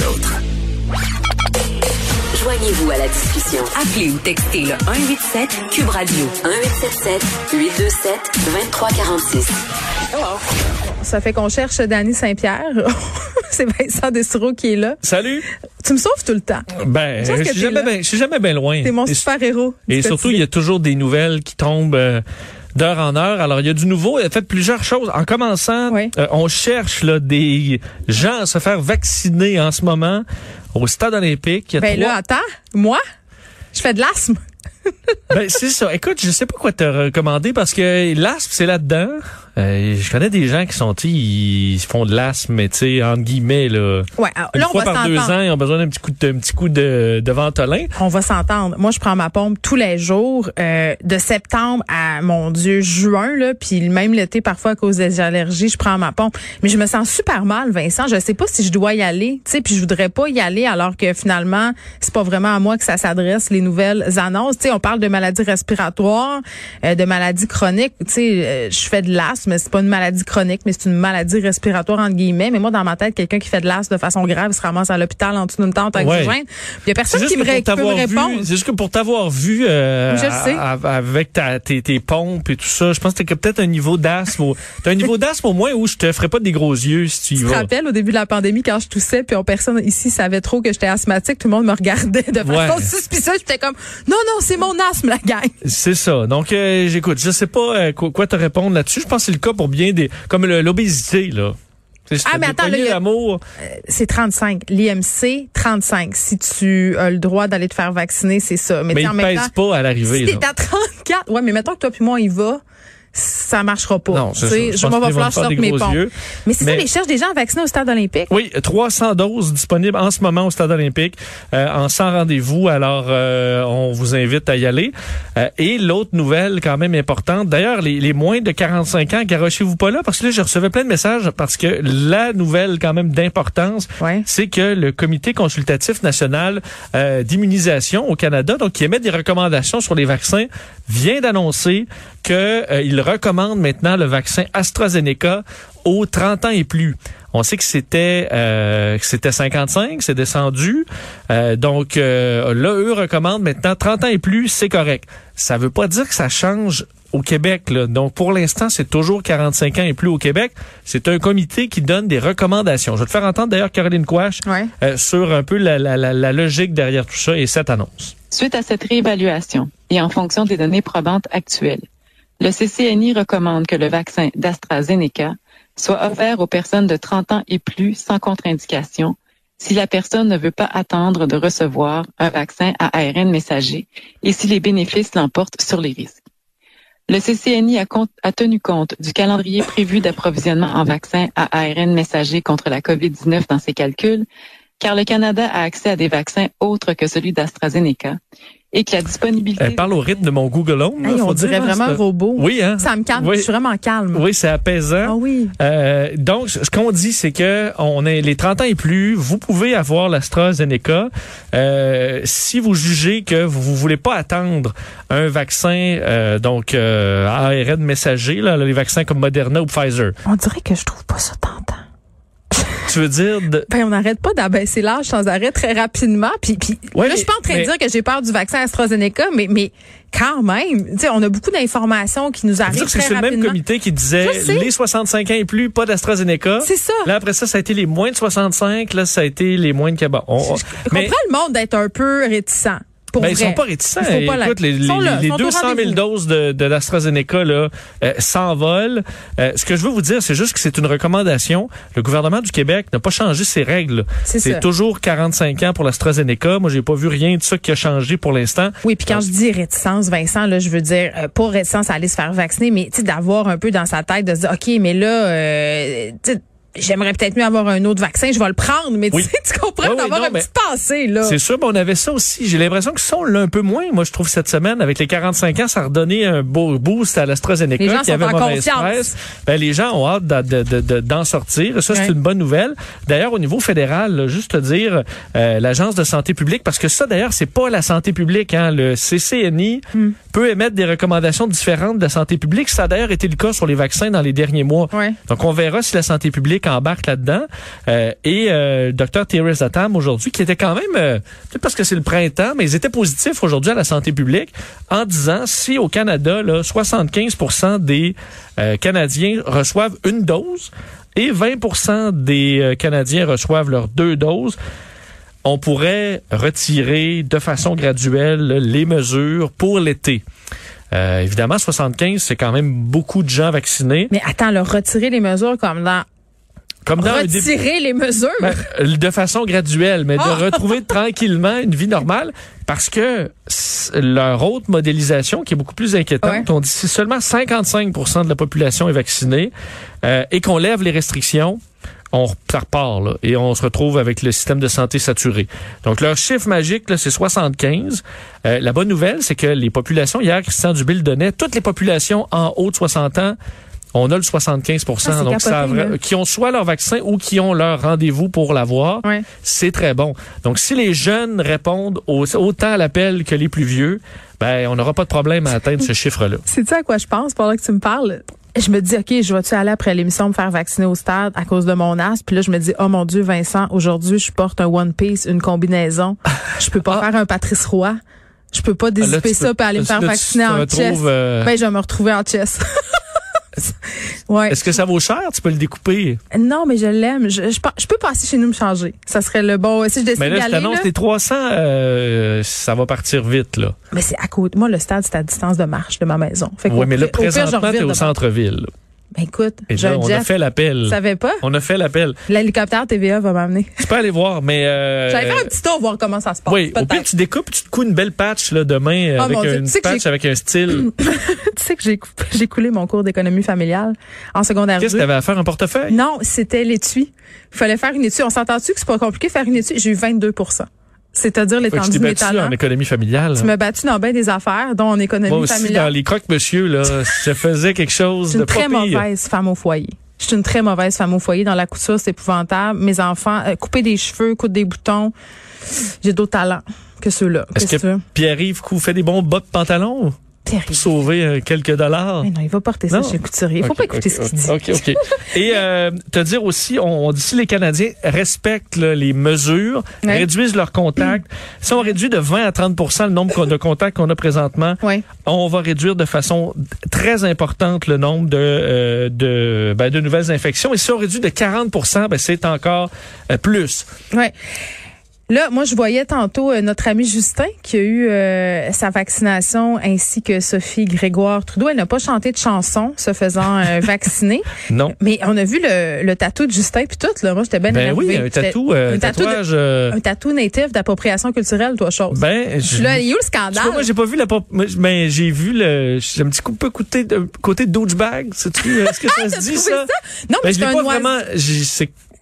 les autres. Joignez-vous à la discussion. Appelez ou textez le 187 Cube Radio 1877 827 2346. Ça fait qu'on cherche Danny Saint-Pierre. C'est Vincent Dessureau qui est là. Salut. Tu me sauves tout le temps. Ben, Je suis jamais, ben, je suis jamais bien loin. T'es mon Et- super-héros. Et surtout, il y a toujours des nouvelles qui tombent euh, d'heure en heure. Alors, il y a du nouveau. Il a fait plusieurs choses. En commençant, Oui. euh, on cherche là, des gens à se faire vacciner en ce moment au stade olympique. Il y a Ben trois- là, attends. Moi, je fais de l'asthme. Ben, c'est ça. Écoute, je sais pas quoi te recommander parce que l'asthme, c'est là-dedans. Euh, je connais des gens qui sont, ils font de l'asthme, mais tu sais, entre guillemets, là. Ouais, alors, Une là, on fois va par deux ans, ils ont besoin d'un petit coup de, un petit coup de, de ventolin. On va s'entendre. Moi, je prends ma pompe tous les jours, euh, de septembre à, mon Dieu, juin, là, puis même l'été, parfois, à cause des allergies, je prends ma pompe. Mais je me sens super mal, Vincent. Je sais pas si je dois y aller, tu sais, puis je voudrais pas y aller alors que finalement, c'est pas vraiment à moi que ça s'adresse, les nouvelles annonces. Tu sais, on parle de maladies respiratoires, euh, de maladies chroniques. Tu sais, euh, je fais de l'asthme, c'est pas une maladie chronique, mais c'est une maladie respiratoire, entre guillemets. Mais moi, dans ma tête, quelqu'un qui fait de l'asthme de façon grave, se ramasse à l'hôpital en dessous d'une tente avec Ouais. du. Il y a personne qui me, qui peut me répondre. c'est juste que pour t'avoir vu euh, Je à- à- avec ta, tes, tes pompes et tout ça, je pense que t'as peut-être un niveau d'asthme. T'as un niveau d'asthme au moins où je te ferais pas des gros yeux si tu y Tu te vas. rappelles au début de la pandémie quand je toussais puis on, personne ici savait trop que j'étais asthmatique, tout le monde me regardait de façon Ouais. suspicieuse, j'étais comme non non, c'est mon asthme la gang. C'est ça. Donc, euh, j'écoute, je sais pas euh, quoi, quoi te répondre là-dessus. Je pense c'est le cas pour bien des, comme l'obésité là. Ah, mais attends, il a- d'amour, C'est 35, l'IMC 35 si tu as le droit d'aller te faire vacciner, c'est ça. Mais, mais tu il même pèse pas à l'arrivée. si t'es à 34, ouais, mais mettons que toi puis moi on y va, ça marchera pas. Non, je m'en vais falloir sortir mes pompes. yeux. Mais c'est ça, les cherchent des gens vaccinés au stade olympique. Oui, 300 doses disponibles en ce moment au Stade olympique euh, en 100 rendez-vous. Alors, euh, on vous invite à y aller. Euh, et l'autre nouvelle quand même importante, d'ailleurs, les, les moins de 45 ans, garochez-vous pas là, parce que là, je recevais plein de messages, parce que la nouvelle quand même d'importance, Ouais. c'est que le Comité consultatif national euh, d'immunisation au Canada, donc qui émet des recommandations sur les vaccins, vient d'annoncer qu'il recommande maintenant le vaccin AstraZeneca aux 30 ans et plus. On sait que c'était euh, que c'était 55, c'est descendu. Euh, donc euh, là, eux recommandent maintenant 30 ans et plus, c'est correct. Ça veut pas dire que ça change au Québec. Là. Donc pour l'instant, c'est toujours 45 ans et plus au Québec. C'est un comité qui donne des recommandations. Je vais te faire entendre d'ailleurs Caroline Quash Ouais. euh, sur un peu la, la, la, la logique derrière tout ça et cette annonce. Suite à cette réévaluation et en fonction des données probantes actuelles, le CCNI recommande que le vaccin d'AstraZeneca soit offert aux personnes de 30 ans et plus sans contre-indication si la personne ne veut pas attendre de recevoir un vaccin à ARN messager et si les bénéfices l'emportent sur les risques. Le CCNI a, tenu compte du calendrier prévu d'approvisionnement en vaccins à ARN messager contre la COVID-19 dans ses calculs, car le Canada a accès à des vaccins autres que celui d'AstraZeneca et que la disponibilité... Elle parle au rythme de mon Google Home. là, Hey, faut on dire, dirait hein, vraiment c'est- un robot. Oui, hein? Ça me calme, Oui. je suis vraiment calme. Oui, c'est apaisant. Ah oui. Euh, donc, ce qu'on dit, c'est que on est les 30 ans et plus, vous pouvez avoir l'AstraZeneca euh, si vous jugez que vous, vous voulez pas attendre un vaccin, euh, donc euh, ARN messager, là, les vaccins comme Moderna ou Pfizer. On dirait que je trouve pas ça tentant. Tu veux dire, de- Ben, on n'arrête pas d'abaisser l'âge sans arrêt très rapidement. Puis, puis Ouais, là, je suis pas en train mais- de dire que j'ai peur du vaccin AstraZeneca, mais, mais quand même, tu sais, on a beaucoup d'informations qui nous arrivent très c'est le même comité qui disait les 65 ans et plus, pas d'AstraZeneca. C'est ça. Là, après ça, ça a été les moins de 65. Là, ça a été les moins de Cabot. On- on- Je mais- comprends le monde d'être un peu réticent. Pour Ben, ils sont pas réticents. Pas Écoute, les, les- là, les ils sont au 200 000 rendez-vous. doses de, de l'AstraZeneca là, euh, s'envolent. Euh, ce que je veux vous dire, c'est juste que c'est une recommandation. Le gouvernement du Québec n'a pas changé ses règles. C'est toujours 45 ans pour l'AstraZeneca. Moi, j'ai pas vu rien de ça qui a changé pour l'instant. Oui, puis quand je dis réticence, Vincent, là, je veux dire euh, pas réticence à aller se faire vacciner, mais tu sais d'avoir un peu dans sa tête de se dire, ok, mais là, euh, j'aimerais peut-être mieux avoir un autre vaccin, je vais le prendre, mais Oui. tu sais, tu comprends Oui, oui, d'avoir un petit passé là. C'est sûr, mais on avait ça aussi. J'ai l'impression que ça, on l'a un peu moins. Moi, je trouve cette semaine, avec les 45 ans, ça a redonné un beau boost à l'AstraZeneca Les gens qui sont avait en mauvaise confiance. Ben, les gens ont hâte de- de- de- de- d'en sortir. Ça, c'est une bonne nouvelle. D'ailleurs, au niveau fédéral, là, juste te dire, euh, l'Agence de santé publique, parce que ça, d'ailleurs, c'est pas la santé publique. Hein. Le CCNI Hmm. peut émettre des recommandations différentes de la santé publique. Ça a d'ailleurs été le cas sur les vaccins dans les derniers mois. Donc, on verra si la santé publique public là-dedans. Euh, et euh, docteur Thierry Zatam aujourd'hui, qui était quand même, euh, peut-être parce que c'est le printemps, mais ils étaient positifs aujourd'hui à la santé publique en disant si au Canada, là, 75 des euh, Canadiens reçoivent une dose et 20 des Canadiens reçoivent leurs deux doses, on pourrait retirer de façon graduelle les mesures pour l'été. Évidemment, 75, c'est quand même beaucoup de gens vaccinés. Mais attends, leur retirer les mesures comme dans Comme dans un retirer les mesures. Ben, de façon graduelle, mais Ah! de retrouver tranquillement une vie normale parce que leur autre modélisation, qui est beaucoup plus inquiétante, Ouais. on dit si seulement 55% de la population est vaccinée euh, et qu'on lève les restrictions, on ça repart là, et on se retrouve avec le système de santé saturé. Donc leur chiffre magique, c'est 75. Euh, la bonne nouvelle, c'est que les populations, hier, Christian Dubé le donnait, toutes les populations en haut de 60 ans, on a le 75 Ah, c'est donc ça qui ont soit leur vaccin ou qui ont leur rendez-vous pour l'avoir, c'est très bon. Donc si les jeunes répondent au- autant à l'appel que les plus vieux, ben on n'aura pas de problème à atteindre ce chiffre-là. Sais-tu à quoi je pense pendant que tu me parles? Je me dis, OK, je vais-tu aller après l'émission me faire vacciner au stade à cause de mon asthme? Puis là, je me dis, oh mon Dieu, Vincent, aujourd'hui, je porte un One Piece, une combinaison. Je peux pas faire un Patrice Roy. Je peux pas Ah, là, tu ça peux- puis aller me faire vacciner en chess. euh, Ben, je vais me retrouver en chess. ouais. Est-ce que ça vaut cher? Tu peux le découper? Non, mais je l'aime. Je, je, pa- je peux passer chez nous me changer. Ça serait le bon. Si je décide Mais là, je t'annonce les 300, euh, ça va partir vite. là. Mais c'est à côté. Moi, le stade, c'est à distance de marche de ma maison. Oui, mais là, présentement, t'es au centre-ville. Ben écoute, Et là, on a fait l'appel. Tu savais pas? On a fait l'appel. L'hélicoptère TVA va m'amener. Tu peux aller voir, mais... Euh, J'allais faire un petit tour voir comment ça se passe. Oui, au pire, tu découpes, tu te couds une belle patch là, demain Oh, avec une Tu sais que patch avec un style. tu sais que j'ai coupé- coulé mon cours d'économie familiale en secondaire Qu'est-ce 2. que tu avais à faire, un portefeuille? Non, c'était l'étui. Il fallait faire une étui. On s'entend-tu que c'est pas compliqué de faire une étui? J'ai eu 22 C'est-à-dire l'étendue de battu talents. en économie familiale. Tu m'as battu dans bien des affaires, dont en économie Moi aussi, dans familiale. les croque-monsieur, là, je faisais quelque chose Je suis de une très pas pire. mauvaise femme au foyer. Je suis une très mauvaise femme au foyer. Dans la couture, c'est épouvantable. Mes enfants, euh, couper des cheveux, coudre des boutons. J'ai d'autres talents que ceux-là. Est-ce que que? Pierre-Yves fait des bons bas de pantalon Terrible. sauver euh, quelques dollars? Mais non, il va porter ça Non. chez le couturier. Il faut pas écouter ce qu'il dit. OK, OK. Et euh, te dire aussi, on, on dit si les Canadiens respectent là, les mesures, Ouais. réduisent leurs contacts, si on réduit de 20 à 30% le nombre de contacts qu'on a présentement, on va réduire de façon très importante le nombre de, euh, de, ben, de nouvelles infections. Et si on réduit de 40% ben, c'est encore euh, plus. Ouais. Là, moi, je voyais tantôt euh, notre ami Justin qui a eu euh, sa vaccination ainsi que Sophie Grégoire Trudeau. Elle n'a pas chanté de chanson se faisant euh, vacciner. Non. Mais on a vu le, le tatou de Justin puis tout. Là, moi, j'étais bien Ben énervée. oui, un tatou, euh, un de- tatouage. un tatou natif d'appropriation culturelle, toi, chose. ben, je- Là, il y a eu le scandale? vois, moi, j'ai pas vu la mais j'ai vu le, j'ai un petit coup, peu côté, côté douchebag. Est-ce que ça se dit, trouvé ça? non, mais Ben, je l'ai pas vraiment,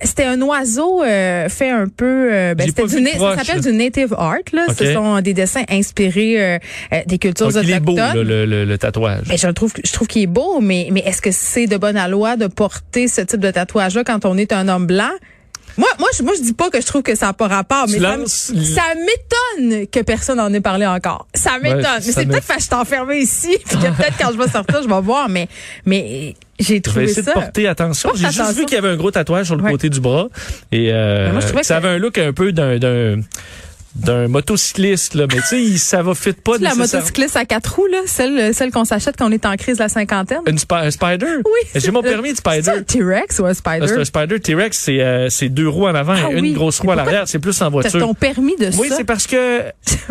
C'était un oiseau euh, fait un peu. euh, ben, c'était du ça s'appelle du native art. Là, ce sont des dessins inspirés euh, euh, des cultures donc, il est beau, là, le, le, le tatouage. Ben, je trouve, je trouve qu'il est beau, mais, mais est-ce que c'est de bonne loi de porter ce type de tatouage-là quand on est un homme blanc? Moi, moi, je, moi, je dis pas que je trouve que ça n'a pas rapport, mais ça, m'étonne que personne n'en ait parlé encore. Ça m'étonne. mais c'est peut-être parce que je suis enfermée ici, puis que peut-être quand je vais sortir, je vais voir, mais, mais j'ai Je vais trouvé essayer ça. de porter attention. J'ai juste vu qu'il y avait un gros tatouage sur le Ouais. côté du bras. Et euh, Mais moi, je trouvais ça avait un look un peu d'un d'un motocycliste là, mais tu sais, ça va fit pas la motocycliste à quatre roues, là, celle, celle qu'on s'achète quand on est en crise de la cinquantaine. Une spi- un spider? Oui. J'ai mon permis de C'est spider. un T-Rex ou un spider? c'est un spider T-Rex, c'est euh, c'est deux roues en avant Ah et une oui. grosse roue à l'arrière. C'est plus en voiture. ton permis de Oui, ça? c'est parce que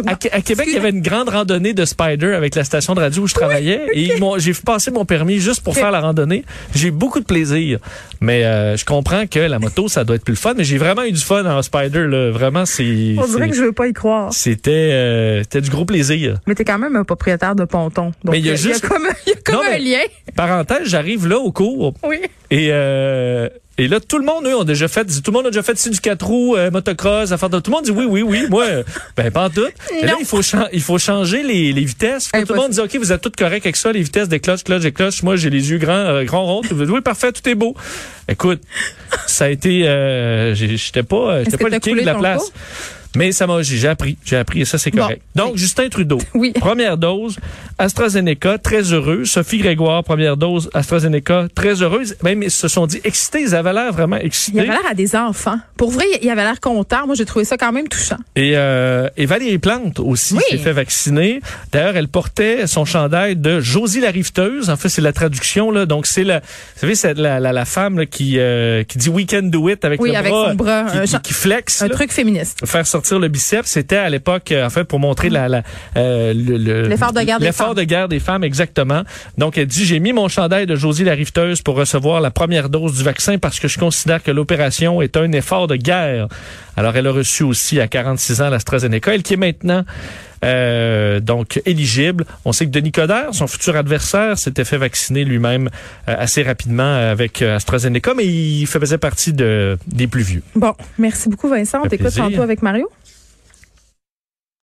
à, Qué- à Québec, il y avait une grande randonnée de spider avec la station de radio où je travaillais et ils m'ont- j'ai passé mon permis juste pour faire la randonnée. J'ai eu beaucoup de plaisir, mais euh, je comprends que la moto ça doit être plus le fun. Mais j'ai vraiment eu du fun en spider là. Vraiment, c'est On dirait c'est- que je veux pas y croire. c'était euh, c'était du gros plaisir. Mais t'es quand même un propriétaire de ponton. Donc, Mais il y a juste- comme, un- il y a comme Non, un lien. Parenthèse, j'arrive là au cours Oui. et euh, et là, tout le monde, eux, ont déjà fait, tout le monde a déjà fait du 4 roues, euh, motocross, affaire de, tout le monde dit oui, oui, oui. Moi, euh, ben, pas en tout. Et là, il faut, il faut changer les, les vitesses. Faut que tout le monde dit, OK, vous êtes tous corrects avec ça, les vitesses des cloches, cloches et cloches. Moi, j'ai les yeux grands, euh, grands ronds. Vous dites, oui, parfait, tout est beau. Écoute, ça a été, j'étais pas, j'étais pas le king de la place. cours? Mais ça m'a, j'ai appris, j'ai appris et ça c'est Bon. correct. Donc Justin Trudeau, Oui. première dose AstraZeneca, très heureux. Sophie Grégoire, première dose AstraZeneca, très heureuse. Même ils se sont dit excités, ils avaient l'air vraiment Il excités. avait l'air à des enfants. Pour vrai, il avait l'air content. Moi, j'ai trouvé ça quand même touchant. Et, euh, et Valérie Plante aussi Oui. s'est fait vacciner. D'ailleurs, elle portait son chandail de Josie la riveteuse. En fait, c'est la traduction là. Donc c'est la, vous savez, c'est la, la, la femme là, qui euh, qui dit we can do it avec Oui, le avec bras, son bras, qui, un qui- qui flex. Un là. truc féministe. faire sortir le biceps, c'était à l'époque, euh, en fait, pour montrer la, la, euh, le- le- L'effort de guerre des l'effort femmes. de guerre des femmes, exactement. Donc, elle dit, j'ai mis mon chandail de Josie la riveteuse pour recevoir la première dose du vaccin parce que je considère que l'opération est un effort de guerre. Alors, elle a reçu aussi à 46 ans l'AstraZeneca, elle qui est maintenant euh, donc éligible. On sait que Denis Coderre, son futur adversaire, s'était fait vacciner lui-même euh, assez rapidement avec euh, AstraZeneca, mais il faisait partie de, des plus vieux. Bon, merci beaucoup, Vincent. On t'écoute tantôt avec Mario.